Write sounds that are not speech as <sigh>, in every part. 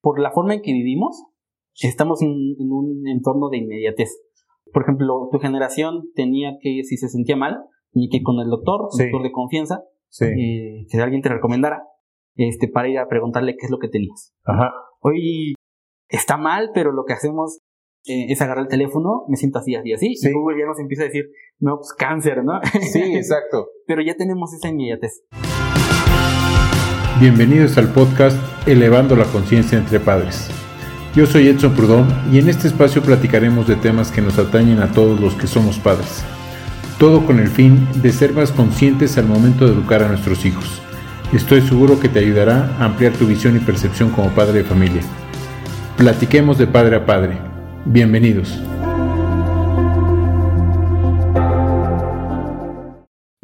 por la forma en que vivimos, estamos en, un entorno de inmediatez. Por ejemplo, tu generación tenía que, si se sentía mal, tenía que ir con el doctor, doctor de confianza, eh, que alguien te recomendara, este, para ir a preguntarle qué es lo que tenías. Ajá. Hoy está mal, pero lo que hacemos eh, es agarrar el teléfono, me siento así, así, así, y Google ya nos empieza a decir, no, pues cáncer, ¿no? Sí, exacto. <laughs> pero ya tenemos esa inmediatez. Bienvenidos al podcast Elevando la Conciencia entre Padres. Yo soy Edson Prudón y en este espacio platicaremos de temas que nos atañen a todos los que somos padres. Todo con el fin de ser más conscientes al momento de educar a nuestros hijos. Estoy seguro que te ayudará a ampliar tu visión y percepción como padre de familia. Platiquemos de padre a padre. Bienvenidos.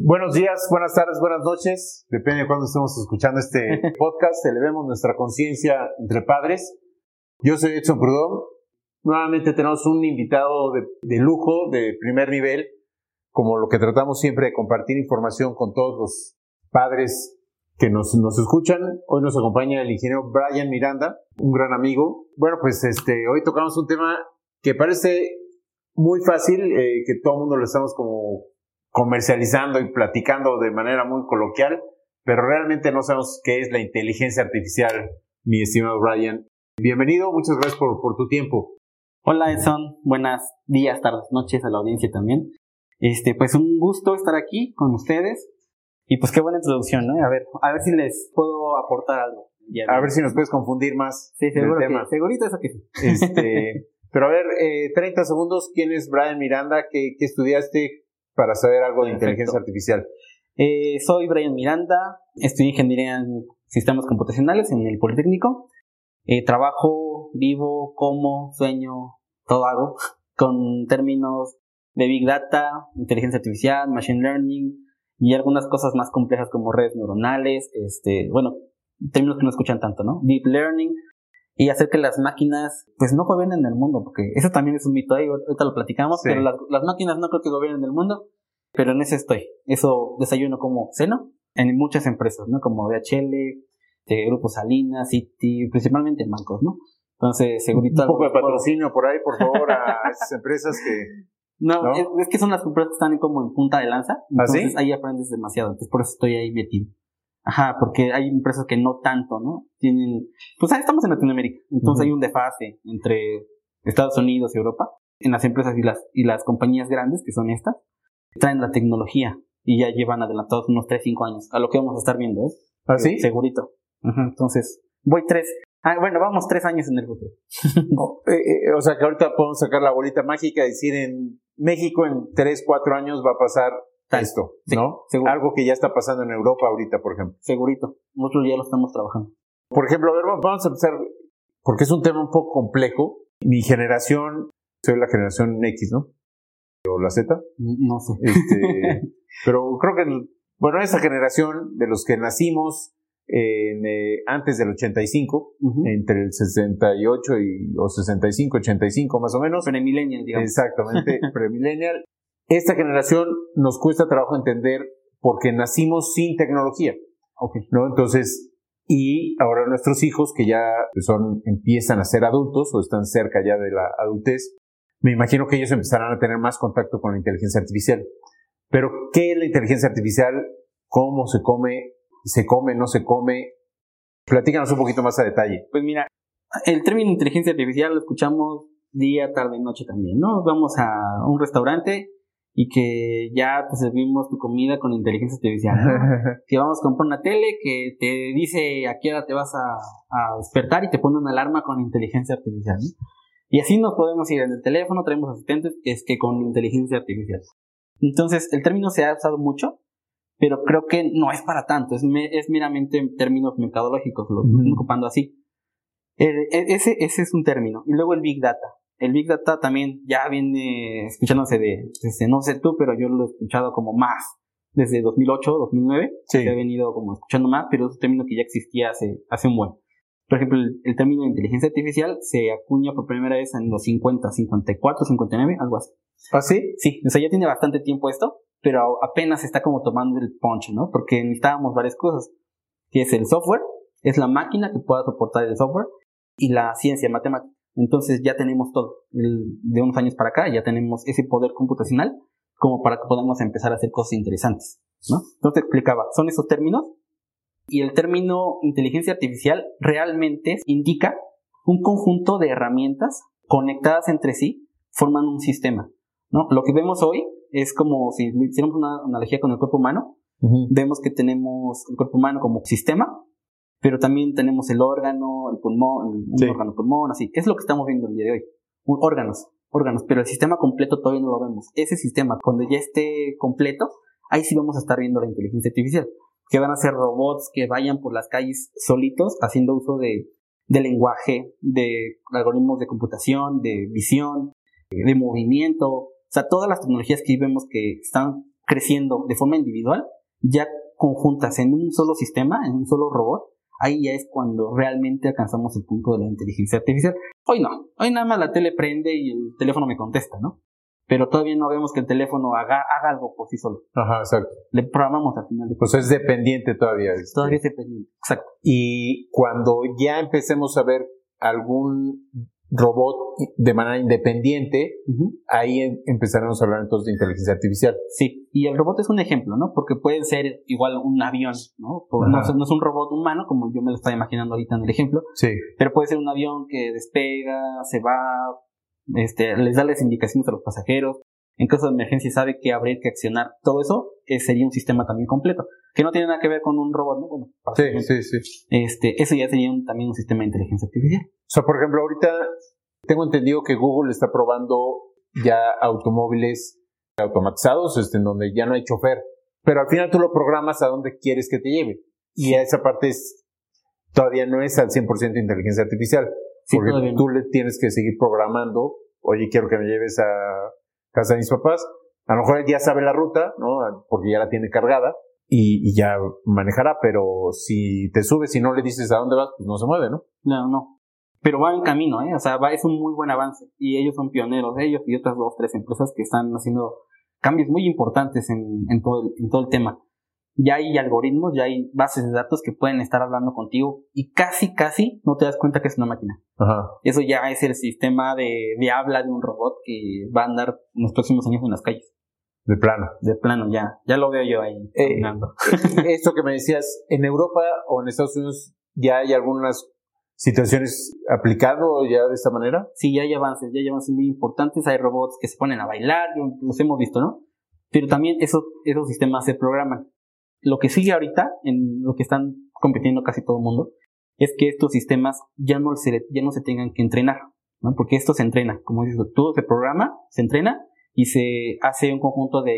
Buenos días, buenas tardes, buenas noches. Depende de cuándo estemos escuchando este <laughs> podcast. Elevemos nuestra conciencia entre padres. Yo soy Edson Prudón. Nuevamente tenemos un invitado de, lujo, de primer nivel, como lo que tratamos siempre de compartir información con todos los padres que nos, nos escuchan. Hoy nos acompaña el ingeniero Brian Miranda, un gran amigo. Bueno, pues este, hoy tocamos un tema que parece muy fácil, eh, que todo el mundo lo estamos como comercializando y platicando de manera muy coloquial, pero realmente no sabemos qué es la inteligencia artificial, mi estimado Brian. Bienvenido, muchas gracias por, por tu tiempo. Hola Edson, buenas días, tardes, noches a la audiencia también. Este, pues un gusto estar aquí con ustedes y pues qué buena introducción, ¿no? A ver, a ver si les puedo aportar algo. A ver si nos puedes confundir más. Sí, seguro tema. segurito eso que sí. Este, <laughs> pero a ver, eh, 30 segundos, ¿quién es Brian Miranda? ¿Qué, qué estudiaste? Para saber algo de inteligencia artificial? Eh, soy Brian Miranda, estudié ingeniería en sistemas computacionales en el Politécnico. Eh, trabajo, vivo, como, sueño, todo hago <laughs> con términos de Big Data, inteligencia artificial, Machine Learning y algunas cosas más complejas como redes neuronales, este, bueno, términos que no escuchan tanto, ¿no? Deep Learning, y hacer que las máquinas pues no gobiernen el mundo, porque eso también es un mito ahí, ahorita lo platicamos, pero las, las, máquinas no creo que gobiernen el mundo, pero en ese estoy. Eso desayuno como seno en muchas empresas, ¿no? Como DHL, de Grupo Salinas, City, principalmente en bancos, ¿no? Entonces, segurito... Un poco de patrocinio por ahí, por favor, a esas empresas que... No, Es, que son las empresas que están como en punta de lanza, ¿Ah, entonces ahí aprendes demasiado, entonces por eso estoy ahí metido. Ajá, porque hay empresas que no tanto, ¿no? Tienen, pues ahí estamos en Latinoamérica, entonces hay un desfase entre Estados Unidos y Europa en las empresas y las, y las compañías grandes, que son estas, traen la tecnología y ya llevan adelantados unos 3, 5 años a lo que vamos a estar viendo, ¿eh? ¿Ah, sí? Segurito. Ajá, entonces, voy tres, ah, bueno, vamos tres años en el futuro. <laughs> Oh, eh, eh, o sea que ahorita podemos sacar la bolita mágica y decir en México en 3, 4 años va a pasar esto, ¿no? Algo que ya está pasando en Europa ahorita, por ejemplo. Segurito. Nosotros ya lo estamos trabajando. Por ejemplo, a ver, vamos a empezar, porque es un tema un poco complejo. Mi generación, soy la generación X, ¿no? ¿O la Z? No sé. Este, <laughs> pero creo que, bueno, esa generación de los que nacimos en, eh, antes del 85, entre el 68 y, o 65, 85 más o menos. Premillennial, digamos. Exactamente, <laughs> premillennial esta generación nos cuesta trabajo entender porque nacimos sin tecnología. ¿no? Entonces, y ahora nuestros hijos que ya son, empiezan a ser adultos o están cerca ya de la adultez, me imagino que ellos empezarán a tener más contacto con la inteligencia artificial. Pero, ¿qué es la inteligencia artificial? ¿Cómo se come? ¿Se come? ¿No se come? Platícanos un poquito más a detalle. Pues mira, el término inteligencia artificial lo escuchamos día, tarde y noche también, ¿no? Vamos a un restaurante y que ya te servimos tu comida con inteligencia artificial. <laughs> que vamos a comprar una tele que te dice a qué hora te vas a, despertar y te pone una alarma con inteligencia artificial. Y así nos podemos ir en el teléfono, traemos asistentes que es que con inteligencia artificial. Entonces, el término se ha usado mucho, pero creo que no es para tanto, es, es meramente en términos mercadológicos, lo estoy ocupando así. E, ese, ese es un término. Y luego el Big Data el Big Data también ya viene escuchándose de, desde, no sé tú, pero yo lo he escuchado como más, desde 2008, 2009, sí. se ha venido como escuchando más, pero es un término que ya existía hace, hace un buen. Por ejemplo, el, término de inteligencia artificial se acuña por primera vez en los 50, 54, 59, algo así. ¿Ah, sí? Sí, o sea, ya tiene bastante tiempo esto, pero apenas está como tomando el punch, ¿no? Porque necesitábamos varias cosas, que es el software, es la máquina que pueda soportar el software, y la ciencia matemática. Entonces ya tenemos todo. de unos años para acá ya tenemos ese poder computacional como para que podamos empezar a hacer cosas interesantes. ¿no? Entonces explicaba, son esos términos y el término inteligencia artificial realmente indica un conjunto de herramientas conectadas entre sí forman un sistema. ¿no? Lo que vemos hoy es como si hiciéramos una analogía con el cuerpo humano. Vemos que tenemos el cuerpo humano como sistema, pero también tenemos el órgano, el pulmón, un órgano pulmón, así. Es lo que estamos viendo el día de hoy. órganos, órganos, pero el sistema completo todavía no lo vemos. Ese sistema, cuando ya esté completo, ahí sí vamos a estar viendo la inteligencia artificial. Que van a ser robots que vayan por las calles solitos haciendo uso de, de lenguaje, de algoritmos de computación, de visión, de movimiento. O sea, todas las tecnologías que vemos que están creciendo de forma individual, ya conjuntas en un solo sistema, en un solo robot, ahí ya es cuando realmente alcanzamos el punto de la inteligencia artificial. Hoy no, hoy nada más la tele prende y el teléfono me contesta, ¿no? Pero todavía no vemos que el teléfono haga, haga algo por sí solo. Ajá, exacto. Le programamos al final de Pues es dependiente todavía. Todavía es dependiente, exacto. Y cuando ya empecemos a ver algún robot de manera independiente, ahí em, empezaremos a hablar entonces de inteligencia artificial. Sí, y el robot es un ejemplo, ¿no? Porque puede ser igual un avión, ¿no? No, es un robot humano, como yo me lo estaba imaginando ahorita en el ejemplo, sí. pero puede ser un avión que despega, se va, este, les da las indicaciones a los pasajeros, en caso de emergencia sabe qué abrir, qué accionar, todo eso eh, sería un sistema también completo, que no tiene nada que ver con un robot, ¿no? Bueno, sí, sí, sí. Este, eso ya sería también un sistema de inteligencia artificial. O sea, por ejemplo, ahorita tengo entendido que Google está probando ya automóviles automatizados, este, en donde ya no hay chofer, pero al final tú lo programas a donde quieres que te lleve. Y esa parte es, todavía no es al 100% inteligencia artificial, porque tú le tienes que seguir programando, oye, quiero que me lleves a casa de mis papás, a lo mejor él ya sabe la ruta, ¿no? Porque ya la tiene cargada y, y ya manejará, pero si te subes y no le dices a dónde vas, pues no se mueve, ¿no? No, no pero va en camino, ¿eh? O sea, va, es un muy buen avance y ellos son pioneros, ellos y otras dos, tres empresas que están haciendo cambios muy importantes en, en, todo, el, en todo el tema. Ya hay algoritmos, ya hay bases de datos que pueden estar hablando contigo y casi, casi no te das cuenta que es una máquina. Ajá. Eso ya es el sistema de, de habla de un robot que va a andar en los próximos años en las calles. De plano. De plano, ya. Ya lo veo yo ahí. Eh, esto que me decías, en Europa o en Estados Unidos ya hay algunas situaciones aplicado ya de esta manera? Sí, ya hay avances, ya hay avances muy importantes, hay robots que se ponen a bailar, los hemos visto, ¿no? Pero también esos, esos sistemas se programan. Lo que sigue ahorita, en lo que están compitiendo casi todo el mundo, es que estos sistemas ya no se, ya no se tengan que entrenar, ¿no? Porque esto se entrena, como dices, todo se programa, se entrena y se hace un conjunto de,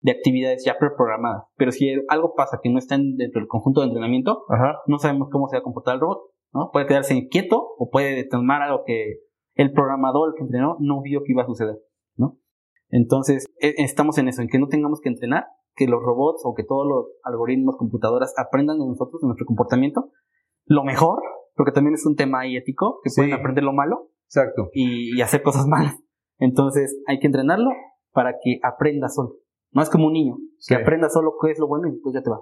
de actividades ya preprogramadas. Pero si algo pasa que no está dentro del conjunto de entrenamiento, no sabemos cómo se va a comportar el robot. ¿No? Puede quedarse inquieto o puede tomar algo que el programador, el que entrenó, no vio que iba a suceder, ¿no? Entonces, e, estamos en eso, en que no tengamos que entrenar, que los robots o que todos los algoritmos, computadoras aprendan de nosotros, de nuestro comportamiento, lo mejor, porque también es un tema ahí ético, que pueden aprender lo malo Exacto. Y, hacer cosas malas. Entonces, hay que entrenarlo para que aprenda solo. No es como un niño, que aprenda solo qué es lo bueno y después ya te va.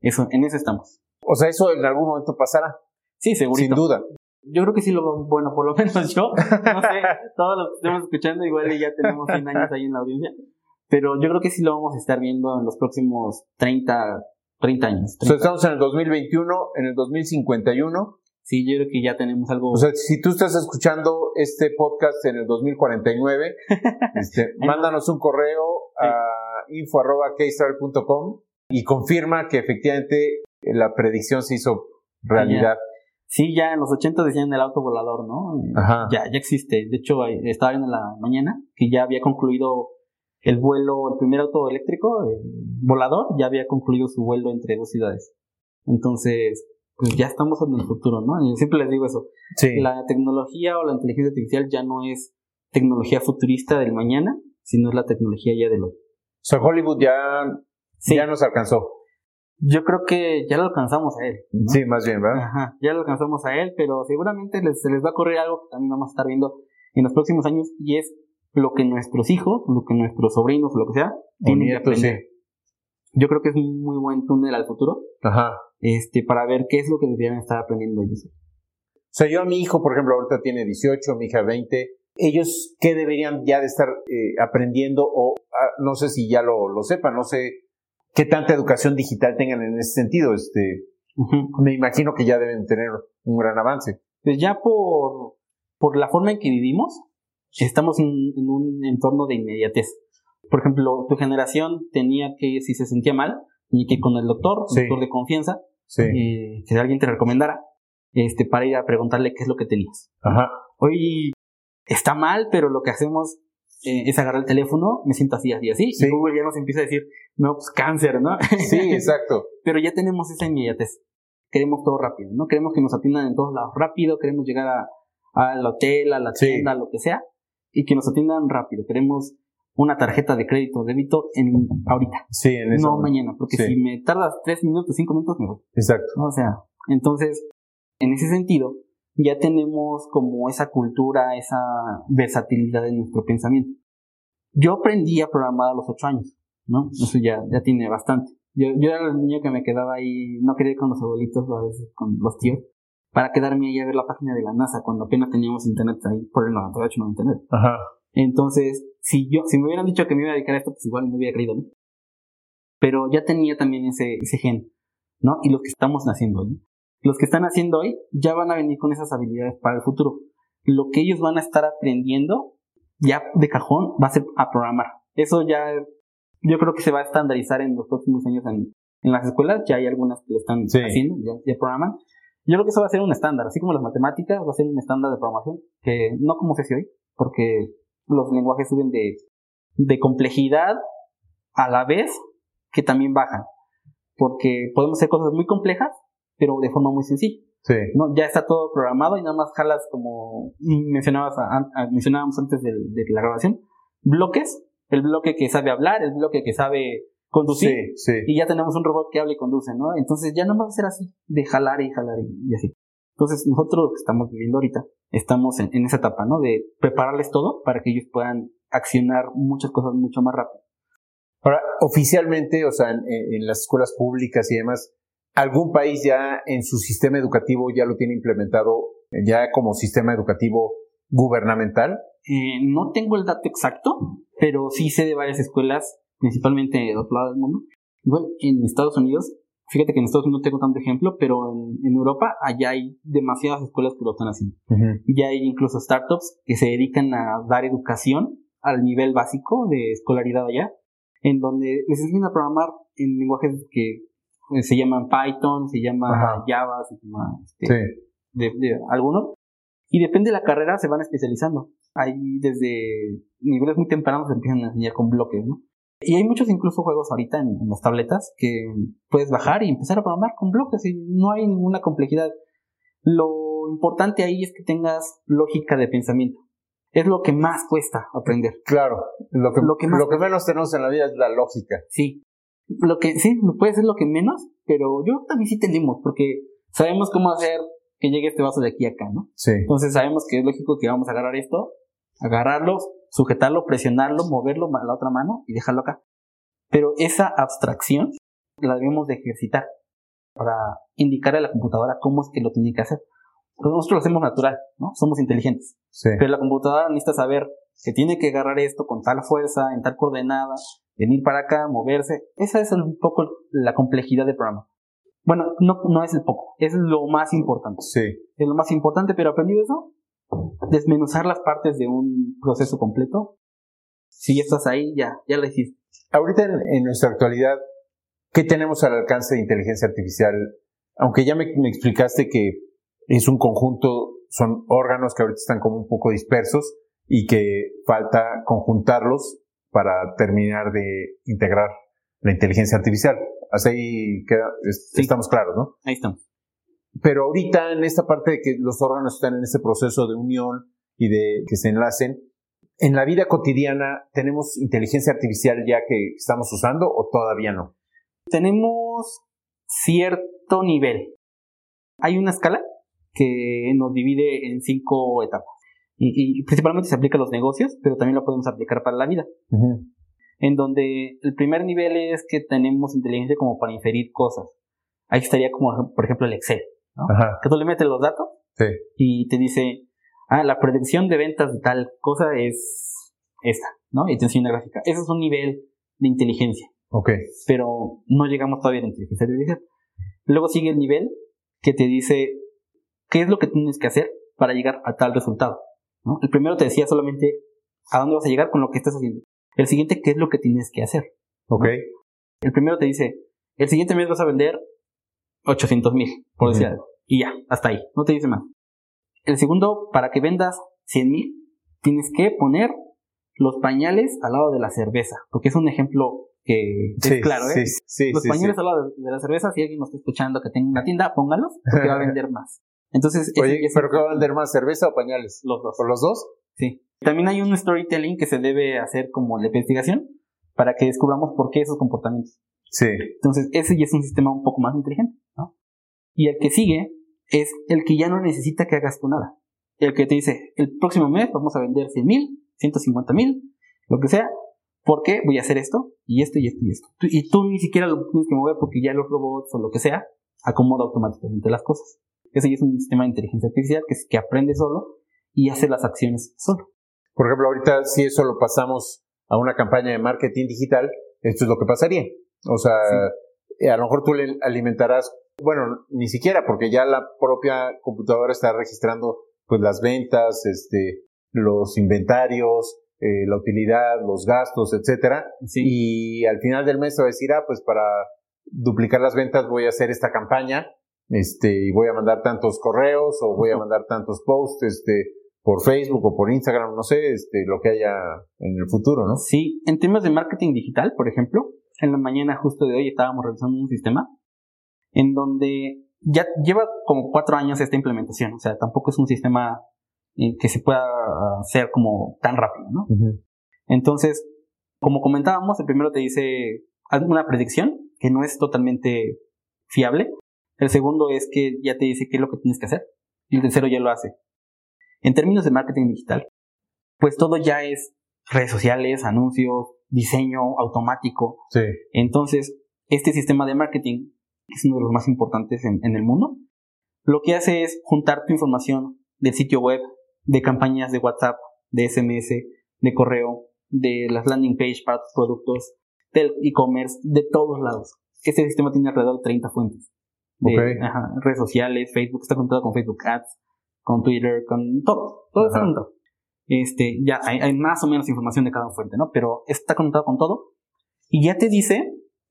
Eso, en eso estamos. O sea, eso en algún momento pasará. Sí, segurito. Sin duda. Yo creo que sí lo, bueno, por lo menos yo, no sé, <laughs> todos los que estemos escuchando, igual ya tenemos 100 años ahí en la audiencia, pero yo creo que sí lo vamos a estar viendo en los próximos 30, 30 años. estamos en el 2021, en el 2051. Sí, yo creo que ya tenemos algo. O sea, si tú estás escuchando este podcast en el 2049, <laughs> este, mándanos un correo a info.keystar.com y confirma que efectivamente la predicción se hizo realidad. Sí, ya en los 80 decían el auto volador, ¿no? Ajá. Ya, ya existe. De hecho, estaba viendo en la mañana que ya había concluido el vuelo, el primer auto eléctrico, el volador, ya había concluido su vuelo entre dos ciudades. Entonces, pues ya estamos en el futuro, ¿no? Yo siempre les digo eso. Sí. La tecnología o la inteligencia artificial ya no es tecnología futurista del mañana, sino es la tecnología ya del hoy. O sea, Hollywood ya, ya nos alcanzó. Yo creo que ya lo alcanzamos a él. Sí, más bien, ¿verdad? Ajá, ya lo alcanzamos a él, pero seguramente les, se les va a ocurrir algo que también vamos a estar viendo en los próximos años y es lo que nuestros hijos, lo que nuestros sobrinos, lo que sea, tienen que aprender. Yo creo que es un muy buen túnel al futuro. Ajá. Este, para ver qué es lo que deberían estar aprendiendo ellos. O sea, yo a mi hijo, por ejemplo, ahorita tiene 18, mi hija 20, ellos qué deberían ya de estar eh, aprendiendo o ah, no sé si ya lo, lo sepan, no sé qué tanta educación digital tengan en ese sentido. Este, Me imagino que ya deben tener un gran avance. Pues ya por, por la forma en que vivimos, estamos en, un entorno de inmediatez. Por ejemplo, tu generación tenía que, si se sentía mal, tenía que ir con el doctor, un doctor de confianza, eh, que alguien te recomendara, este, para ir a preguntarle qué es lo que tenías. Ajá. Hoy está mal, pero lo que hacemos eh, es agarrar el teléfono, me siento así, así, así, y Google ya nos empieza a decir, no, pues cáncer, ¿no? Sí, <laughs> exacto. pero ya tenemos esa inmediatez. Queremos todo rápido, ¿no? Queremos que nos atiendan en todos lados rápido, queremos llegar a, al hotel, a la tienda, lo que sea, y que nos atiendan rápido. Queremos una tarjeta de crédito o débito en ahorita. Sí, en eso. No mañana, porque si me tardas tres minutos, cinco minutos, me voy. Exacto. O sea, entonces, en ese sentido, ya tenemos como esa cultura, esa versatilidad en nuestro pensamiento. Yo aprendí a programar a los ocho años, ¿no? Eso ya, ya tiene bastante. Yo, yo era el niño que me quedaba ahí, no quería ir con los abuelitos, a veces con los tíos, para quedarme ahí a ver la página de la NASA cuando apenas teníamos internet ahí, por el 98 no internet. Ajá. Entonces, si yo, si me hubieran dicho que me iba a dedicar a esto, pues igual no hubiera creído, ¿no? Pero ya tenía también ese, ese gen, ¿no? Y lo que estamos haciendo hoy. Los que están haciendo hoy ya van a venir con esas habilidades para el futuro. Lo que ellos van a estar aprendiendo ya de cajón va a ser a programar. Eso ya, yo creo que se va a estandarizar en los próximos años en, en las escuelas. Ya hay algunas que lo están haciendo, ya, ya programan. Yo creo que eso va a ser un estándar, así como las matemáticas, va a ser un estándar de programación, que no como se hace hoy, porque los lenguajes suben de, de complejidad a la vez que también bajan. Porque podemos hacer cosas muy complejas, pero de forma muy sencilla. Sí. ¿no? Ya está todo programado y nada más jalas como mencionabas mencionábamos antes de, de, la grabación, bloques, el bloque que sabe hablar, el bloque que sabe conducir, sí, sí. y ya tenemos un robot que habla y conduce, ¿no? Entonces ya no va a ser así, de jalar y jalar y, así. Entonces nosotros que estamos viviendo ahorita, estamos en, esa etapa, ¿no? De prepararles todo para que ellos puedan accionar muchas cosas mucho más rápido. Ahora, oficialmente, o sea, en, en las escuelas públicas y demás, ¿algún país ya en su sistema educativo ya lo tiene implementado ya como sistema educativo gubernamental? Eh, no tengo el dato exacto, pero sí sé de varias escuelas, principalmente de otro lado del mundo. Igual en Estados Unidos Fíjate que en Estados Unidos no tengo tanto ejemplo, pero en, Europa allá hay demasiadas escuelas que lo están haciendo. Ya hay incluso startups que se dedican a dar educación al nivel básico de escolaridad allá, en donde les enseñan a programar en lenguajes que se llaman Python, se llama Java, se llama este, de, de algunos. Y depende de la carrera se van especializando. Ahí desde niveles muy tempranos se empiezan a enseñar con bloques, ¿no? Y hay muchos incluso juegos ahorita en, las tabletas que puedes bajar y empezar a programar con bloques y no hay ninguna complejidad. Lo importante ahí es que tengas lógica de pensamiento. Es lo que más cuesta aprender. Claro, lo que, lo que, lo que menos tenemos en la vida es la lógica. Sí, lo que sí, puede ser lo que menos, pero yo también sí tendimos, porque sabemos cómo hacer que llegue este vaso de aquí a acá, ¿no? Sí. Entonces sabemos que es lógico que vamos a agarrar esto, agarrarlo, sujetarlo, presionarlo, moverlo a la otra mano y dejarlo acá. Pero esa abstracción la debemos de ejercitar para indicarle a la computadora cómo es que lo tiene que hacer. Porque nosotros lo hacemos natural, ¿no? Somos inteligentes. Sí. Pero la computadora necesita saber que tiene que agarrar esto con tal fuerza, en tal coordenada, venir para acá, moverse. Esa es un poco la complejidad del programa. Bueno, no, no es el poco, es lo más importante. Sí. Es lo más importante, pero aprendido eso, desmenuzar las partes de un proceso completo. Si ya estás ahí, ya, ya lo hiciste. Ahorita en, nuestra actualidad, ¿qué tenemos al alcance de inteligencia artificial? Aunque ya me, explicaste que es un conjunto, son órganos que ahorita están como un poco dispersos y que falta conjuntarlos para terminar de integrar la inteligencia artificial. Así ahí estamos claros, ¿no? Ahí estamos. Pero ahorita en esta parte de que los órganos están en ese proceso de unión y de que se enlacen, ¿en la vida cotidiana tenemos inteligencia artificial ya que estamos usando o todavía no? Tenemos cierto nivel. Hay una escala que nos divide en cinco etapas. Y, principalmente se aplica a los negocios, pero también lo podemos aplicar para la vida. En donde el primer nivel es que tenemos inteligencia como para inferir cosas. Ahí estaría como, por ejemplo, el Excel. Que tú le metes los datos Sí. Y te dice, ah, la predicción de ventas de tal cosa es esta, ¿no? Y te enseña una gráfica. Eso es un nivel de inteligencia, Ok. pero no llegamos todavía a la inteligencia artificial. Luego sigue el nivel que te dice qué es lo que tienes que hacer para llegar a tal resultado. ¿No? El primero te decía solamente a dónde vas a llegar con lo que estás haciendo. El siguiente, qué es lo que tienes que hacer. Ok. El primero te dice, el siguiente mes vas a vender 800 mil, por decir algo. Y ya, hasta ahí, no te dice más. El segundo, para que vendas 100 mil, tienes que poner los pañales al lado de la cerveza, porque es un ejemplo que es claro, ¿eh? Sí, sí, los pañales al lado de, de la cerveza, si alguien nos está escuchando que tenga una tienda, póngalos, porque va a vender más. Entonces, Oye, ese- ¿pero qué va a vender más, cerveza o pañales? los dos. ¿Por los dos? Sí. También hay un storytelling que se debe hacer como la investigación para que descubramos por qué esos comportamientos. Sí. Entonces, ese ya es un sistema un poco más inteligente, ¿no? Y el que sigue es el que ya no necesita que hagas tú nada. El que te dice, el próximo mes vamos a vender 100 mil, 150 mil, lo que sea, porque voy a hacer esto, y esto, y esto, y esto. Y tú ni siquiera lo tienes que mover porque ya los robots o lo que sea acomoda automáticamente las cosas. Ese ya es un sistema de inteligencia artificial que, es, que aprende solo y hace las acciones solo. Por ejemplo, ahorita si eso lo pasamos a una campaña de marketing digital, esto es lo que pasaría. O sea, eh, a lo mejor tú le alimentarás, bueno, ni siquiera, porque ya la propia computadora está registrando pues las ventas, este, los inventarios, eh, la utilidad, los gastos, etcétera. Sí. Y al final del mes te va a decir, ah, pues para duplicar las ventas voy a hacer esta campaña, este, y voy a mandar tantos correos o voy a mandar tantos posts, este, por Facebook o por Instagram, no sé, este, lo que haya en el futuro, ¿no? Sí, en temas de marketing digital, por ejemplo, en la mañana justo de hoy estábamos revisando un sistema en donde ya lleva como cuatro años esta implementación, o sea, tampoco es un sistema eh, que se pueda hacer como tan rápido, ¿no? Entonces, como comentábamos, el primero te dice haz una predicción que no es totalmente fiable. El segundo es que ya te dice qué es lo que tienes que hacer. Y el tercero ya lo hace. En términos de marketing digital, pues todo ya es redes sociales, anuncios, diseño automático. Sí. Entonces, este sistema de marketing es uno de los más importantes en, en el mundo. Lo que hace es juntar tu información del sitio web, de campañas de WhatsApp, de SMS, de correo, de las landing page para tus productos, del e-commerce, de todos lados. Este sistema tiene alrededor de 30 fuentes. De, ajá, redes sociales, Facebook, está conectado con Facebook Ads, con Twitter, con todo. Todo está conectado. Este, ya hay, hay más o menos información de cada fuente, ¿no? Pero está conectado con todo. Y ya te dice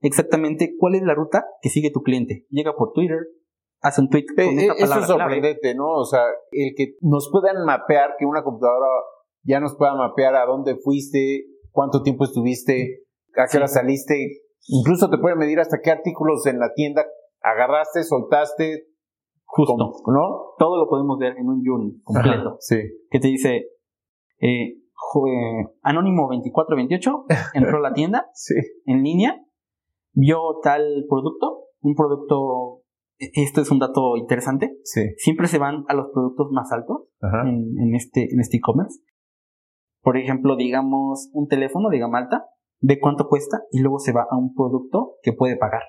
exactamente cuál es la ruta que sigue tu cliente. Llega por Twitter, hace un tweet con Eh, esta eh, eso palabra es clave. sorprendente, ¿no? O sea, el que nos puedan mapear, que una computadora ya nos pueda mapear a dónde fuiste, cuánto tiempo estuviste, a qué Sí. hora saliste, incluso te puede medir hasta qué artículos en la tienda agarraste, soltaste, Justo. ¿no? Todo lo podemos ver en un journey completo. Ajá, Sí. Que te dice, eh, jo- eh, Anónimo 2428 <laughs> entró a la tienda Sí. en línea, vio tal producto, un producto, e- esto es un dato interesante, Sí. siempre se van a los productos más altos Ajá. en, en este en este e-commerce. Por ejemplo, digamos un teléfono de gama alta, ve cuánto cuesta y luego se va a un producto que puede pagar.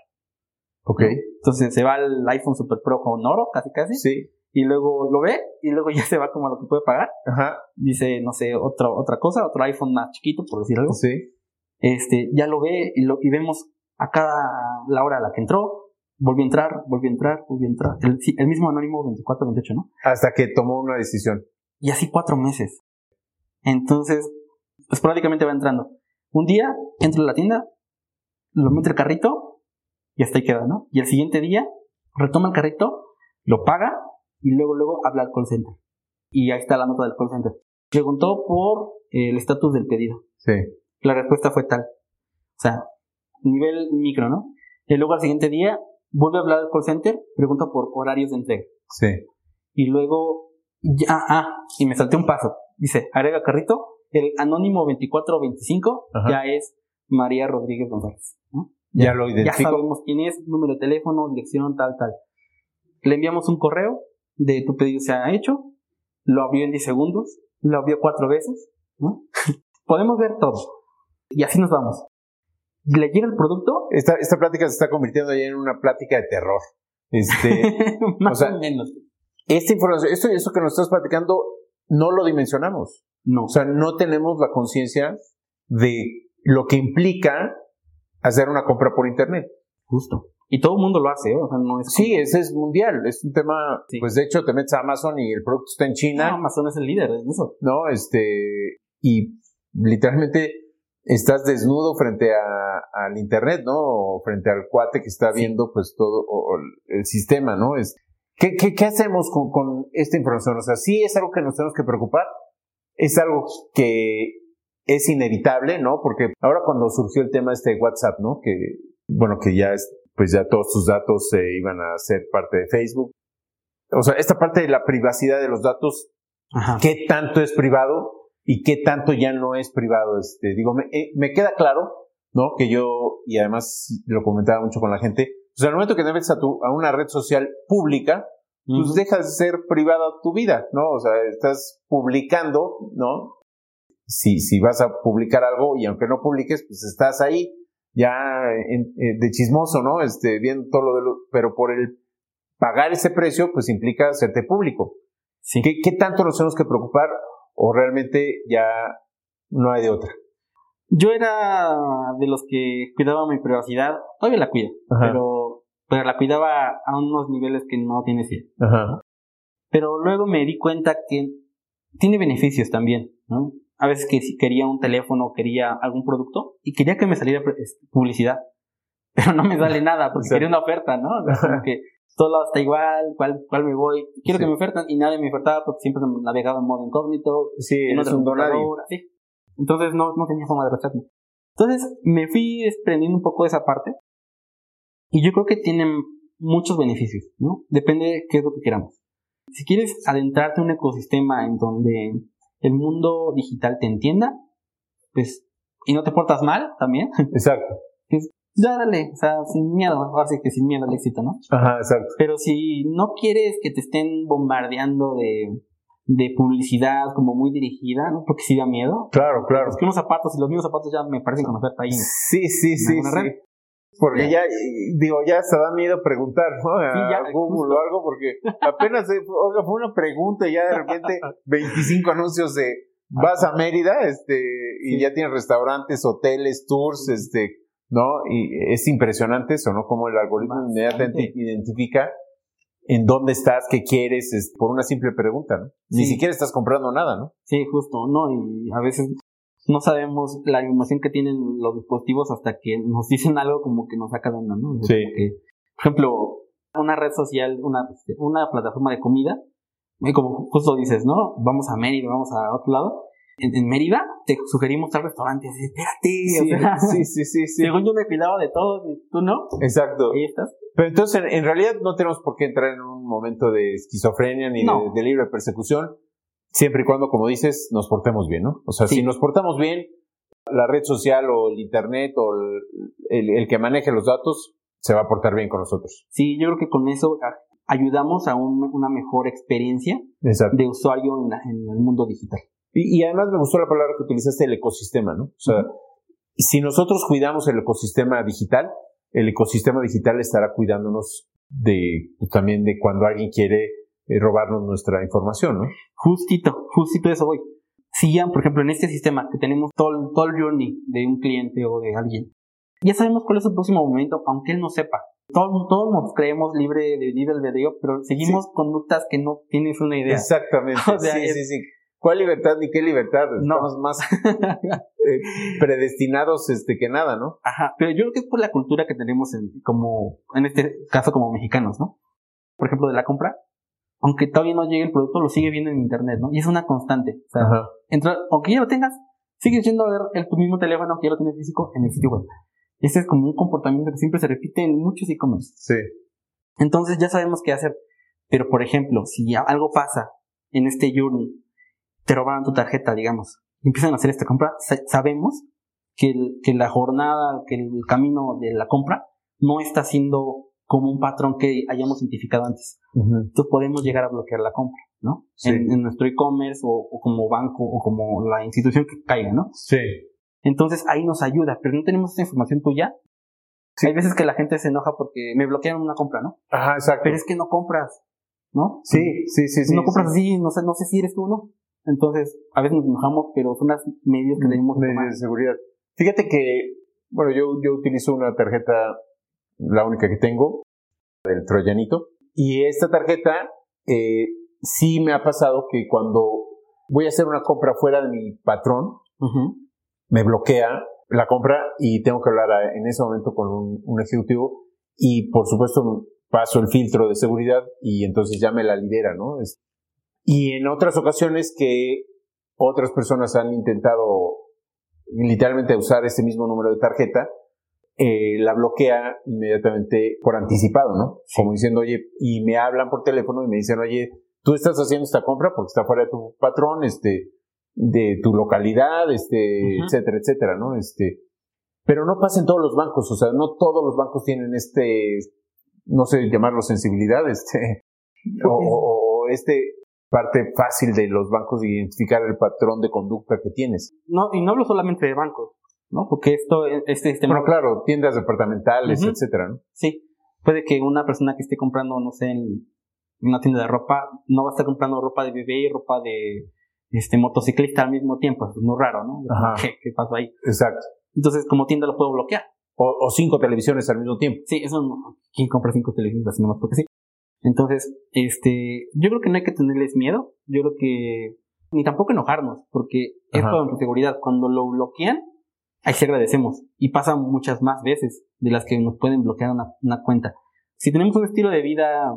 Ok. Entonces se va al iPhone Super Pro con oro, casi casi, Sí. y luego lo ve y luego <laughs> ya se va como a lo que puede pagar. Ajá. Dice, no sé, otra otra cosa, otro iPhone más chiquito, por decir algo. Sí. Este, ya lo ve y, lo, y vemos a cada la hora a la que entró, volvió a entrar, volvió a entrar, volvió a entrar. El, mismo anónimo 24-28, ¿no? Hasta que tomó una decisión. Y así cuatro meses. Entonces, esporádicamente va entrando. Un día entra a la tienda, lo mete el carrito y hasta ahí queda, ¿no? Y el siguiente día retoma el carrito, lo paga y luego, luego habla al call center. Y ahí está la nota del call center. Preguntó por el estatus del pedido. Sí. La respuesta fue tal. O sea, nivel micro, ¿no? Y luego al siguiente día vuelve a hablar al call center, pregunta por horarios de entrega. Sí. Y luego, ya, ah, y me salté un paso. Dice, agrega carrito, el anónimo 2425 Ajá. ya es María Rodríguez González. ¿no? Ya lo Ya identifico. sabemos quién es, número de teléfono, dirección, tal, tal. Le enviamos un correo de tu pedido se ha hecho, lo abrió en 10 segundos, lo abrió cuatro veces, ¿no? <laughs> Podemos ver todo. Y así nos vamos. Le llega el producto, Esta, esta plática se está convirtiendo ya en una plática de terror. Este, <laughs> más O sea, o menos. esta información, esto, esto que nos estás platicando, no lo dimensionamos. No. O sea, no tenemos la conciencia de lo que implica hacer una compra por internet. Justo. Y todo el mundo lo hace, ¿eh? o sea, no es... Sí, ese es mundial, es un tema, Sí. pues de hecho te metes a Amazon y el producto está en No, China, Amazon es el líder en eso. ¿no? Este, y literalmente estás desnudo frente a- al internet, ¿no? O frente al cuate que está Sí. viendo pues todo o- o el sistema, ¿no? Es, ¿qué, qué, qué hacemos con, con esta información? O sea, sí es algo que nos tenemos que preocupar, es algo que es inevitable, ¿no? Porque ahora cuando surgió el tema este de WhatsApp, ¿no? Que, bueno, que ya es, pues ya todos tus datos se iban a ser parte de Facebook. O sea, esta parte de la privacidad de los datos Ajá. qué tanto es privado y qué tanto ya no es privado. Este, digo, me, eh, me queda claro, ¿no? Que yo, y además lo comentaba mucho con la gente, pues al momento que te metes a, tu, a una red social pública, pues dejas de ser privada tu vida, ¿no? O sea, estás publicando, ¿no? Si, si vas a publicar algo y aunque no publiques, pues estás ahí ya en- eh, de chismoso, ¿no? Este, viendo todo lo de lo, pero por el pagar ese precio, pues implica hacerte público. Sí. ¿Qué, qué tanto nos tenemos que preocupar o realmente ya no hay de otra? Yo era de los que cuidaba mi privacidad, todavía la cuido, Ajá. pero, pero la cuidaba a unos niveles que no tiene. Ajá. Pero luego me di cuenta que tiene beneficios también, ¿no? A veces que si quería un teléfono, quería algún producto y quería que me saliera publicidad, <laughs> pero no me sale nada porque O sea- quería una oferta, ¿no? O sea, como que todo lado está igual, cuál, cuál me voy, quiero Sí. que me ofertan y nadie me ofertaba porque siempre navegaba en modo incógnito, Sí, en otra computadora, sí. Entonces no, no tenía forma de rastrearme. Entonces me fui desprendiendo un poco de esa parte y yo creo que tienen muchos beneficios, ¿no? Depende de qué es lo que queramos. Si quieres adentrarte en un ecosistema en donde el mundo digital te entienda, pues, y no te portas mal también, <laughs> Exacto. ya dale, o sea, sin miedo, ahora sí que sin miedo al éxito, ¿no? Ajá, exacto. Pero si no quieres que te estén bombardeando de, de publicidad como muy dirigida, ¿no? Porque sí da miedo. Claro, claro. Es que unos zapatos y los mismos zapatos ya me parecen con oferta ahí. Sí, sí, sí, sí. red. Porque ya, eh, digo, ya hasta da miedo preguntar, ¿no? A Sí, ya, Google justo. o algo, porque apenas oiga, fue una pregunta y ya de repente <laughs> 25 anuncios de vas a Mérida, este, y Sí. ya tienes restaurantes, hoteles, tours, este, ¿no? Y es impresionante eso, ¿no? Como el algoritmo inmediatamente identifica en dónde estás, qué quieres, es, por una simple pregunta, ¿no? Ni Sí. siquiera estás comprando nada, ¿no? Sí, justo, ¿no? Y a veces no sabemos la información que tienen los dispositivos hasta que nos dicen algo como que nos saca de onda, ¿no? Sí. Que, por ejemplo, una red social, una, una plataforma de comida, y como justo dices, ¿no? Vamos a Mérida, vamos a otro lado. En, en Mérida te sugerimos tal restaurante, espérate, o sea, <laughs> sí, sí, sí, sí. según yo me cuidaba de todos y tú no, Exacto. ahí estás. Pero entonces, en, en realidad, no tenemos por qué entrar en un momento de esquizofrenia ni No. de, de libre persecución, siempre y cuando, como dices, nos portemos bien, ¿no? O sea, Sí. si nos portamos bien, la red social o el internet o el, el- el que maneje los datos se va a portar bien con nosotros. Sí, yo creo que con eso ayudamos a un- una mejor experiencia Exacto. de usuario en, la- en el mundo digital. Y, y además me gustó la palabra que utilizaste, el ecosistema, ¿no? O sea, si nosotros cuidamos el ecosistema digital, el ecosistema digital estará cuidándonos de pues, también de cuando alguien quiere eh, robarnos nuestra información, ¿no? Justito, justito eso voy. Si ya, por ejemplo, en este sistema que tenemos todo, todo el journey de un cliente o de alguien, ya sabemos cuál es el próximo momento, aunque él no sepa. Todos, todos nos creemos libre de libre albedrío, pero seguimos conductas que no tienes una idea. Exactamente. <laughs> O sea, sí, es- sí, sí. ¿Cuál libertad ni qué libertad? No. Estamos más <laughs> eh, predestinados este, que nada, ¿no? Ajá, pero yo creo que es por la cultura que tenemos en, como, en este caso como mexicanos, ¿no? Por ejemplo, de la compra, aunque todavía no llegue el producto, lo sigue viendo en internet, ¿no? Y es una constante. O sea, Ajá. entrar, aunque ya lo tengas, sigues yendo a ver el, tu mismo teléfono, aunque ya lo tienes físico, en el sitio web. Ese es como un comportamiento que siempre se repite en muchos e-commerce. Sí. Entonces ya sabemos qué hacer. Pero, por ejemplo, si algo pasa en este journey, te robaron tu tarjeta, digamos, y empiezan a hacer esta compra, sa- sabemos que, el- que la jornada, que el camino de la compra no está siendo como un patrón que hayamos identificado antes. Entonces podemos llegar a bloquear la compra, ¿no? Sí. En, en nuestro e-commerce o, o como banco o como la institución que caiga, ¿no? Sí. Entonces ahí nos ayuda, pero no tenemos esa información tuya. Hay veces que la gente se enoja porque me bloquearon una compra, ¿no? Ajá, exacto. Pero es que no compras. ¿no? Sí, sí, sí, sí. no compras sí. así, no sé, no sé si eres tú o no. Entonces, a veces nos enojamos, pero son las medios que debemos Medidas tomar. de seguridad. Fíjate que, bueno, yo, yo utilizo una tarjeta, la única que tengo, del Troyanito. Y esta tarjeta, eh, sí me ha pasado que cuando voy a hacer una compra fuera de mi patrón, me bloquea la compra y tengo que hablar a- en ese momento con un, un ejecutivo y por supuesto paso el filtro de seguridad y entonces ya me la libera, ¿no? Es- Y en otras ocasiones que otras personas han intentado literalmente usar ese mismo número de tarjeta, eh, la bloquea inmediatamente por anticipado, ¿no? Como diciendo, oye, y me hablan por teléfono y me dicen, oye, tú estás haciendo esta compra porque está fuera de tu patrón, este, de tu localidad, este, etcétera, etcétera, ¿no? Este, pero no pasa en todos los bancos, o sea, no todos los bancos tienen este, no sé llamarlo sensibilidad, este, o, o- o este parte fácil de los bancos de identificar el patrón de conducta que tienes. No, y no hablo solamente de bancos, ¿no? Porque esto, este sistema, Bueno, claro, tiendas departamentales, etcétera, ¿no? sí, puede que una persona que esté comprando, no sé, en una tienda de ropa, no va a estar comprando ropa de bebé y ropa de este motociclista al mismo tiempo, es muy raro, ¿no? Ajá. <laughs> ¿Qué, qué pasó ahí? Exacto. Entonces, como tienda lo puedo bloquear. O, o cinco televisiones al mismo tiempo. Sí, eso no. ¿Quién compra cinco televisiones así nomás porque sí? Entonces, este, yo creo que no hay que tenerles miedo. Yo creo que ni tampoco enojarnos, porque es Ajá. nuestra seguridad. Cuando lo bloquean, ahí sí agradecemos. Y pasa muchas más veces de las que nos pueden bloquear una, una cuenta. Si tenemos un estilo de vida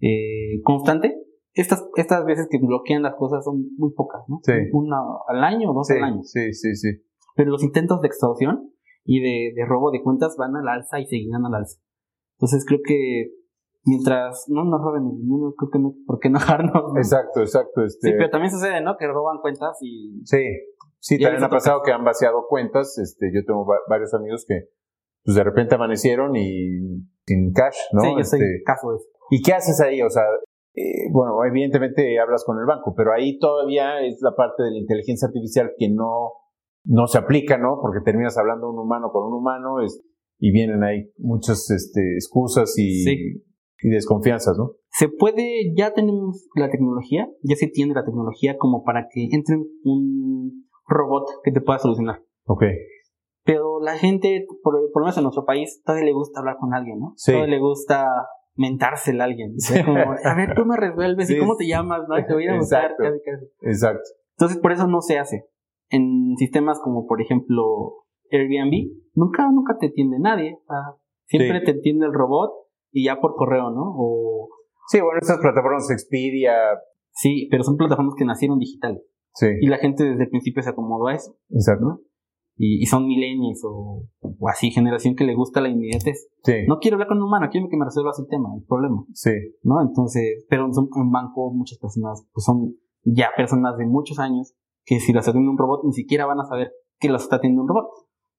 eh, constante, estas, estas veces que bloquean las cosas son muy pocas, ¿no? Sí. Una al año o dos Sí, al año. sí, sí, sí. Pero los intentos de extorsión y de, de robo de cuentas van al alza y seguirán al alza. Entonces creo que mientras no nos roben el dinero, creo que no hay por qué enojarnos. ¿no? Exacto, exacto. Este, Sí, pero también sucede, ¿no? Que roban cuentas y... Sí, sí, también ha pasado que han vaciado cuentas. Este, yo tengo va- varios amigos que pues de repente amanecieron y sin cash, ¿no? sí, yo soy Este, caso de eso. ¿Y qué haces ahí? O sea, eh, bueno, evidentemente hablas con el banco, pero ahí todavía es la parte de la inteligencia artificial que no, no se aplica, ¿no? Porque terminas hablando un humano con un humano es- y vienen ahí muchas este, excusas y, Sí. y desconfianzas, ¿no? Se puede, ya tenemos la tecnología, ya se tiene la tecnología como para que entre un robot que te pueda solucionar. Ok. Pero la gente, por, por lo menos en nuestro país, todavía le gusta hablar con alguien, ¿no? Sí. Todavía le gusta mentársela a alguien. Sea, como, <laughs> a ver, tú me resuelves Sí. y cómo te llamas, ¿no? Te voy a buscar. Exacto. casi, casi. Exacto. Entonces, por eso no se hace. En sistemas como, por ejemplo, Airbnb, nunca, nunca te atiende nadie. O sea, siempre Sí. te atiende el robot y ya por correo, ¿no? O, Sí, bueno, estas plataformas Expedia, sí, pero son plataformas que nacieron digitales. Sí, Y la gente desde el principio se acomodó a eso. exacto. Y, y son milenios o, o así, generación que le gusta la inmediatez. Sí, No quiero hablar con un humano, quiero que me resuelvas el tema, el problema. sí, ¿no? Entonces, pero en un- banco muchas personas pues son ya personas de muchos años que si las atiende un robot ni siquiera van a saber que las está atendiendo un robot.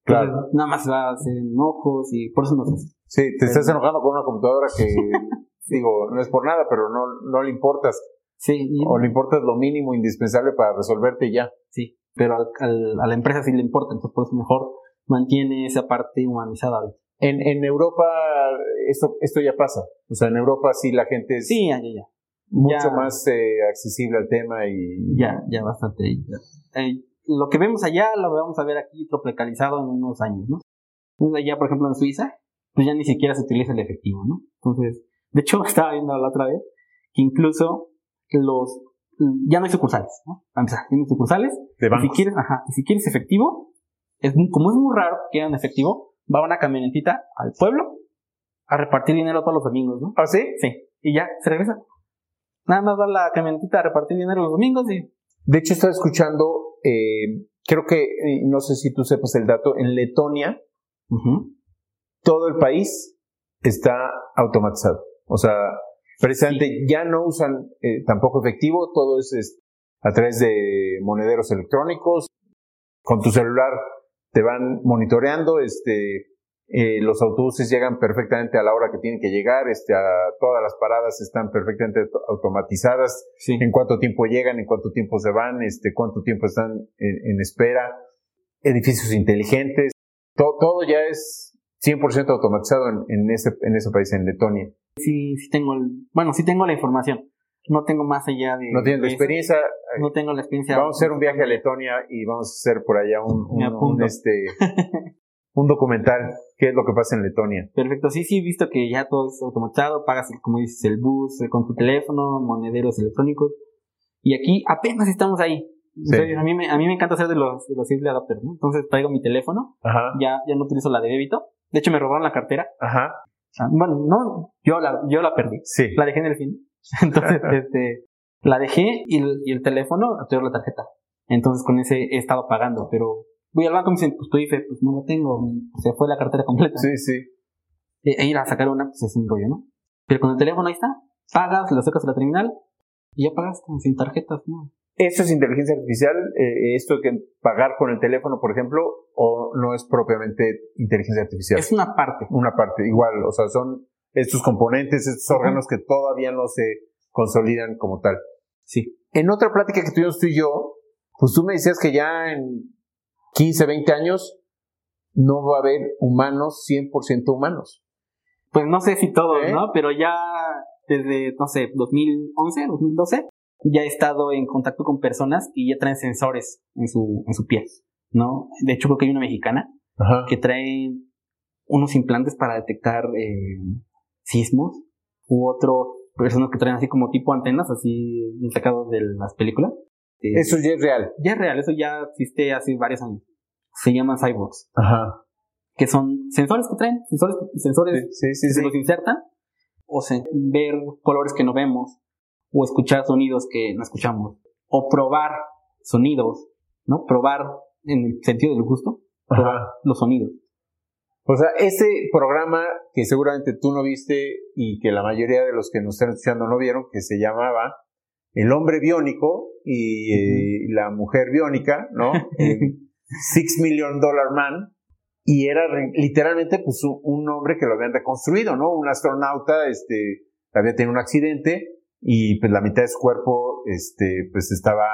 Entonces, Claro. nada más va a hacer enojos y por eso no hace. sí, te estás enojando con una computadora que, <laughs> digo, no es por nada, pero no, no le importas, Sí, y- o le importas lo mínimo indispensable para resolverte y ya. sí, pero al- al- a la empresa sí le importa, entonces por eso mejor mantiene esa parte humanizada. ahorita. En, en Europa esto, esto ya pasa, o sea, en Europa sí la gente es Sí, ya, ya, ya. mucho ya. más eh, accesible al tema y... Ya, ya bastante. ya. Eh, lo que vemos allá lo vamos a ver aquí tropicalizado en unos años, ¿no? Entonces allá, por ejemplo, en Suiza, pues ya ni siquiera se utiliza el efectivo, ¿no? Entonces, de hecho, <laughs> estaba viendo la otra vez que incluso los ya no hay sucursales, ¿no? Para empezar, ya no hay sucursales. de Y si bancos. quieres, ajá, y si quieres efectivo, es muy- como es muy raro que quieran efectivo, va una camionetita al pueblo a repartir dinero todos los domingos, ¿no? ¿Ah, sí? Sí, y ya, se regresa. Nada más va la camionetita a repartir dinero los domingos y De hecho, estaba escuchando, eh, creo que, eh, no sé si tú sepas el dato, en Letonia todo el país está automatizado. O sea, precisamente ya no usan eh, tampoco efectivo, todo es, es a través de monederos electrónicos. Con tu celular te van monitoreando, este, eh, los autobuses llegan perfectamente a la hora que tienen que llegar, este, a todas las paradas están perfectamente auto- automatizadas, Sí. en cuánto tiempo llegan, en cuánto tiempo se van, este, cuánto tiempo están en, en espera, edificios inteligentes, to- todo ya es 100% automatizado en, en ese, en ese país, en Letonia. Sí, sí tengo el, bueno, sí tengo la información. no tengo más allá de... No tienes la experiencia. No tengo la experiencia. Vamos a hacer un viaje a Letonia y vamos a hacer por allá un, un, Me un, apunto. este, <laughs> un documental. ¿Qué es lo que pasa en Letonia? Perfecto, sí, sí, he visto que ya todo es automatizado, pagas, como dices, el bus eh, con tu teléfono, monederos electrónicos. Y aquí apenas estamos ahí. Sí. Entonces, a, mí me, a mí me encanta hacer de los, de los adopters, ¿no? Entonces traigo mi teléfono, Ajá. ya, ya no utilizo la de débito. De hecho, me robaron la cartera. Ajá. Bueno, no, yo la, yo la perdí. Sí. La dejé en el cine. <laughs> Entonces, <laughs> este, la dejé y el, y el teléfono, tengo la tarjeta. Entonces, con ese he estado pagando, pero voy al banco y me dicen, pues tu IFE, pues no lo tengo, se fue la cartera completa. Sí, sí. E, e ir a sacar una, pues es un rollo, ¿no? Pero con el teléfono ahí está, pagas, lo sacas a la terminal y ya pagaste sin tarjetas, ¿no? ¿Esto es inteligencia artificial? Eh, ¿Esto que pagar con el teléfono, por ejemplo, o no es propiamente inteligencia artificial? Es una parte. una parte, igual, o sea, son estos componentes, estos órganos que todavía no se consolidan como tal. Sí. En otra plática que tuvimos tú y yo, pues tú me decías que ya en 15, 20 años no va a haber humanos 100% humanos. Pues no sé si todos, ¿Eh? ¿no? Pero ya desde, no sé, 2011, 2012, ya he estado en contacto con personas que ya traen sensores en su, en su piel, ¿no? De hecho, creo que hay una mexicana Ajá. que trae unos implantes para detectar eh, sismos, u otro, personas que traen así como tipo antenas, así sacados de las películas. Eh, Eso ya es real. ya es real, eso ya existe hace varios años. Se llaman cyborgs, Ajá. que son sensores que traen, sensores, sensores Sí, sí, que se los insertan, o se- ver colores que no vemos, o escuchar sonidos que no escuchamos, o probar sonidos, ¿no? Probar en el sentido del gusto, probar Ajá. los sonidos. O sea, ese programa que seguramente tú no viste y que la mayoría de los que nos están escuchando no vieron, que se llamaba El hombre biónico y eh, la mujer biónica, ¿no? <laughs> El Six Million Dollar Man. Y era literalmente pues un hombre que lo habían reconstruido, ¿no? Un astronauta, este, había tenido un accidente y pues la mitad de su cuerpo, este, pues estaba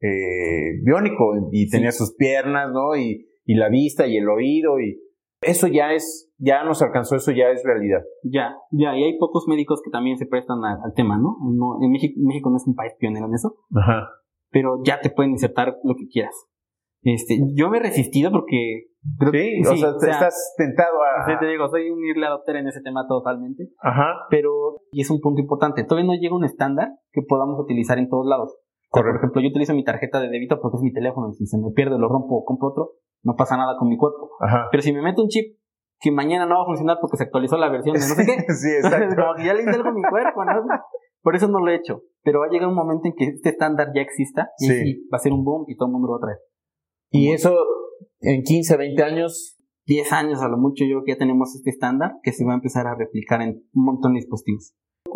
eh, biónico y tenía sus piernas, ¿no? Y, y la vista y el oído y eso ya es, ya nos alcanzó, eso ya es realidad. Ya, ya, y hay pocos médicos que también se prestan a- al tema, ¿no? no en México, México no es un país pionero en eso, Ajá. pero ya te pueden insertar lo que quieras. Este, yo me he resistido porque creo Sí, que o sea, estás tentado sí, a... te digo, soy un early adopter en ese tema totalmente. Ajá. pero y es un punto importante. Todavía no llega un estándar que podamos utilizar en todos lados. O sea, por ejemplo, yo utilizo mi tarjeta de débito porque es mi teléfono y si se me pierde, lo rompo o compro otro, no pasa nada con mi cuerpo. Ajá. Pero si me meto un chip que mañana no va a funcionar porque se actualizó la versión de no sé qué, <laughs> sí, exacto. <laughs> como que ya le hice algo a mi cuerpo, ¿no? Por eso no lo he hecho. Pero va a llegar un momento en que este estándar ya exista y sí va a ser un boom y todo el mundo lo va a traer. Y eso en 15, 20 años, 10 años a lo mucho yo creo que ya tenemos este estándar que se va a empezar a replicar en un montón de dispositivos.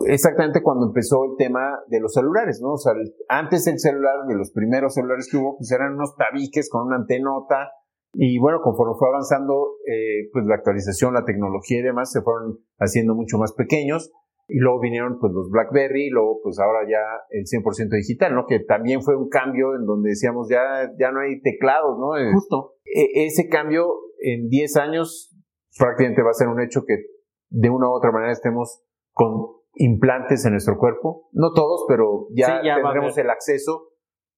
exactamente cuando empezó el tema de los celulares, ¿no? O sea, el- antes el celular, de los primeros celulares que hubo, pues eran unos tabiques con una antenota. Y bueno, conforme fue avanzando, eh, pues la actualización, la tecnología y demás se fueron haciendo mucho más pequeños. Y luego vinieron pues los BlackBerry, y luego pues ahora ya el 100% digital, ¿no? Que también fue un cambio en donde decíamos ya, ya no hay teclados, ¿no? Eh, Justo. e- ese cambio en 10 años prácticamente va a ser un hecho que de una u otra manera estemos con implantes en nuestro cuerpo. No todos, pero ya, Sí, ya tendremos el acceso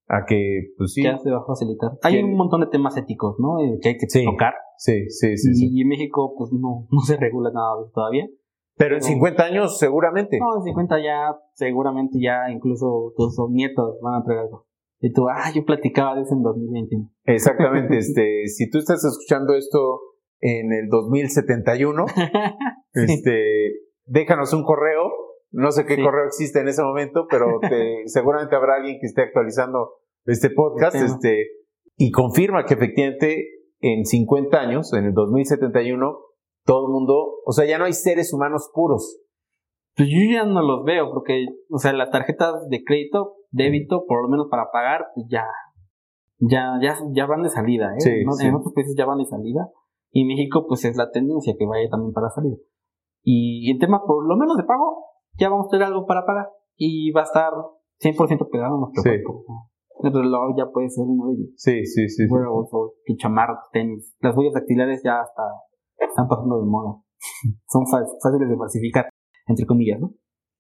a que, pues sí, Ya se va a facilitar. Hay ¿Quién? un montón de temas éticos, ¿no? Eh, Que hay que Sí. tocar. sí, sí, sí, sí. Y en México, pues no, <laughs> no se regula nada todavía. Pero en 50 años seguramente. No, en 50 ya, seguramente ya incluso tus nietos van a traer algo. Y tú, ah, yo platicaba de eso en 2021. Exactamente. <laughs> este, si tú estás escuchando esto en el 2071, <laughs> este, déjanos un correo. No sé qué Sí. correo existe en ese momento, pero te- <laughs> seguramente habrá alguien que esté actualizando este podcast, El tema. este, y confirma que efectivamente en 50 años, en el 2071, todo el mundo, o sea, ya no hay seres humanos puros. Pues yo ya no los veo porque, o sea, las tarjetas de crédito, débito, por lo menos para pagar, pues ya, ya, ya, ya van de salida, ¿eh? Sí, No- sí. En otros países ya van de salida. Y México, pues es la tendencia que vaya también para salida. Y en tema, por lo menos de pago, ya vamos a tener algo para pagar. Y va a estar 100% pegado a nuestro Sí. cuerpo. El reloj ya puede ser uno de ellos. Sí, sí, sí. sí. Wearables o que chamarras, tenis. Las huellas dactilares ya hasta están pasando de moda. <laughs> Son fác- fáciles de falsificar, entre comillas, ¿no?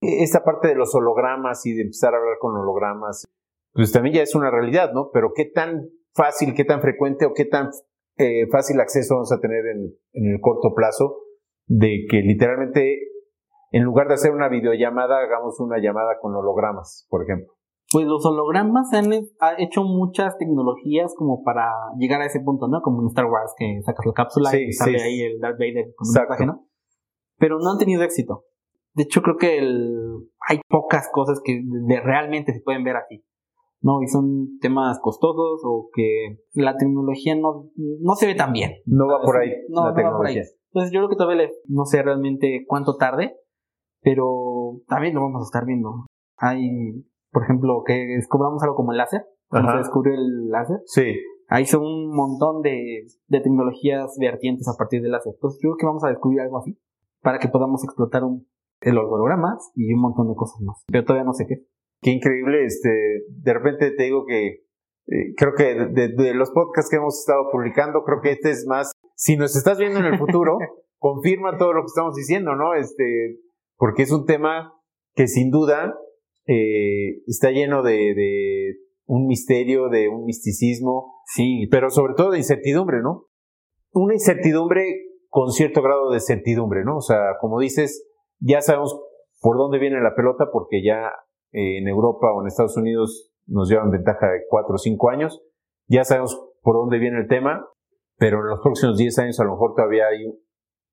E, esta parte de los hologramas y de empezar a hablar con hologramas, pues también ya es una realidad, ¿no? Pero qué tan fácil, qué tan frecuente o qué tan eh, fácil acceso vamos a tener en, en el corto plazo de que literalmente en lugar de hacer una videollamada, hagamos una llamada con hologramas, por ejemplo. Pues los hologramas han hecho muchas tecnologías como para llegar a ese punto, ¿no? Como en Star Wars, que sacas la cápsula y sale ahí el Darth Vader con un mensaje, ¿no? Pero no han tenido éxito. De hecho, creo que hay pocas cosas que realmente se pueden ver así. ¿no? Y son temas costosos o que la tecnología no, no se ve tan bien. No va por ahí la tecnología. Entonces yo creo que todavía no sé realmente cuánto tarde, pero también lo vamos a estar viendo. Hay, por ejemplo, que descubramos algo como el láser. Cuando se descubrió el láser. Sí. Ahí son un montón de, de tecnologías vertientes a partir del láser. Entonces yo creo que vamos a descubrir algo así para que podamos explotar un, el hologramas y un montón de cosas más. Pero todavía no sé qué. Qué increíble, este, de repente te digo que eh, creo que de, los podcasts que hemos estado publicando, creo que este es más, si nos estás viendo en el futuro, <laughs> confirma todo lo que estamos diciendo, ¿no? Este, porque es un tema que sin duda eh, está lleno de, de, un misterio, de un misticismo, sí, pero sobre todo de incertidumbre, ¿no? Una incertidumbre con cierto grado de certidumbre, ¿no? O sea, como dices, ya sabemos por dónde viene la pelota porque ya eh, en Europa o en Estados Unidos nos llevan ventaja de 4 o 5 años. Ya sabemos por dónde viene el tema, pero en los próximos 10 años a lo mejor todavía hay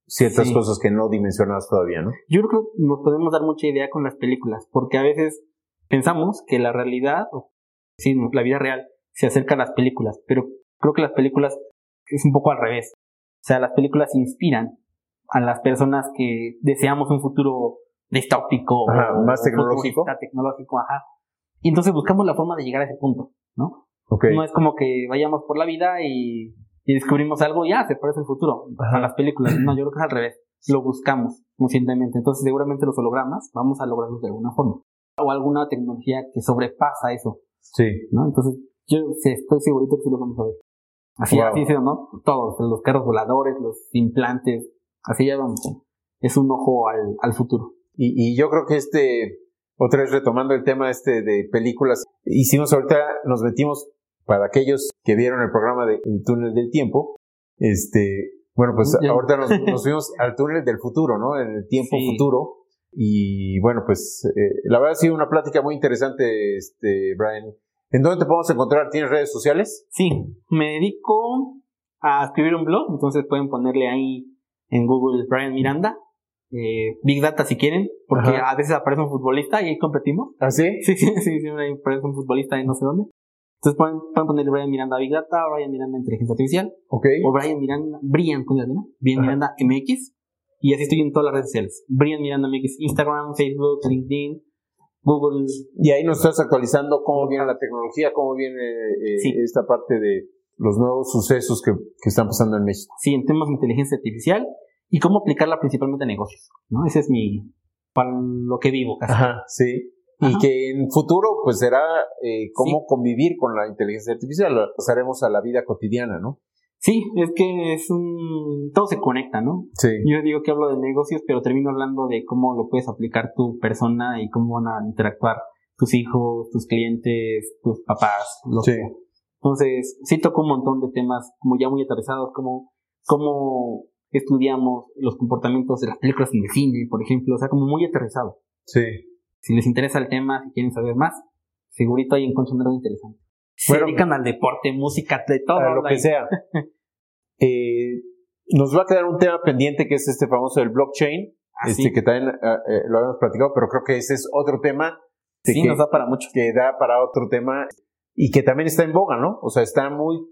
ciertas cosas que no dimensionadas todavía, ¿no? Yo creo que nos podemos dar mucha idea con las películas, porque a veces pensamos que la realidad, o sí, la vida real, se acerca a las películas, pero creo que las películas es un poco al revés. O sea, las películas inspiran a las personas que deseamos un futuro distópico o más tecnológico. tecnológico, ajá. Y entonces buscamos la forma de llegar a ese punto, ¿no? No es como que vayamos por la vida y, descubrimos algo y ya se parece el futuro a las películas. No, yo creo que es al revés. Lo buscamos conscientemente. Entonces seguramente los hologramas vamos a lograrlos de alguna forma. O alguna tecnología que sobrepasa eso. Sí. ¿no? Entonces yo estoy segurito que sí lo vamos a ver. Así, así ¿no? Todos, los carros voladores, los implantes, así ya vamos. Es un ojo al, al futuro. Y, y yo creo que este, otra vez retomando el tema este de películas, hicimos ahorita, nos metimos para aquellos que vieron el programa de El túnel del tiempo, este, bueno, pues ahorita nos, <laughs> nos, fuimos al túnel del futuro, ¿no? En el tiempo futuro. Y bueno, pues eh, la verdad ha sido una plática muy interesante, este, Brian. ¿En dónde te podemos encontrar? ¿Tienes redes sociales? Sí, me dedico a escribir un blog, entonces pueden ponerle ahí en Google Brian Miranda eh, Big Data si quieren, porque a veces aparece un futbolista y ahí competimos. ¿Ah, sí? Sí, <laughs> sí, sí, siempre aparece un futbolista y no sé dónde. Entonces pueden, pueden poner Brian Miranda Big Data, Brian Miranda Inteligencia Artificial, okay. o Brian Miranda, Brian, con. Brian Miranda MX, y así estoy en todas las redes sociales. Brian Miranda MX, Instagram, Facebook, LinkedIn, Google. Y ahí nos estás actualizando cómo viene la tecnología, cómo viene eh, esta parte de los nuevos sucesos que, que están pasando en México. Sí, en temas de inteligencia artificial y cómo aplicarla principalmente a negocios, ¿no? Ese es mi, para lo que vivo casi. Ajá, sí. Y que en futuro, pues será eh, cómo convivir con la inteligencia artificial, lo pasaremos a la vida cotidiana, ¿no? Sí, es que es un... todo se conecta, ¿no? Sí. Yo digo que hablo de negocios, pero termino hablando de cómo lo puedes aplicar tu persona y cómo van a interactuar tus hijos, tus clientes, tus papás. sí. Entonces, sí toco un montón de temas como ya muy aterrizados, como cómo estudiamos los comportamientos de las películas en el cine, por ejemplo, o sea, como muy aterrizado. Sí. Si les interesa el tema, si quieren saber más, segurito ahí encuentran algo interesante. Se dedican <laughs> al deporte, música, de todo. lo que sea. <laughs> eh, nos va a quedar un tema pendiente que es este famoso del blockchain, ah, este que también ah, eh, lo habíamos platicado, pero creo que ese es otro tema. Sí, que, nos da para mucho. Que da para otro tema y que también está en boga, ¿no? O sea, está muy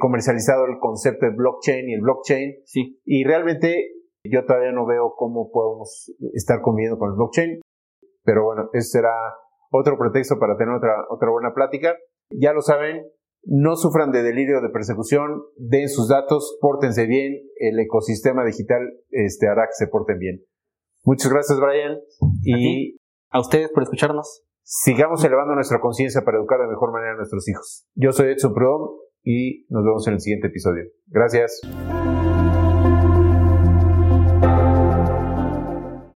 comercializado el concepto de blockchain y el blockchain. Sí. Y realmente yo todavía no veo cómo podemos estar conviviendo con el blockchain. Pero bueno, ese será otro pretexto para tener otra, otra buena plática. Ya lo saben, no sufran de delirio de persecución, den sus datos, pórtense bien, el ecosistema digital este, hará que se porten bien. Muchas gracias, Brian. Y a, a ustedes por escucharnos. Sigamos elevando nuestra conciencia para educar de mejor manera a nuestros hijos. Yo soy Edson Prodom y nos vemos en el siguiente episodio. Gracias.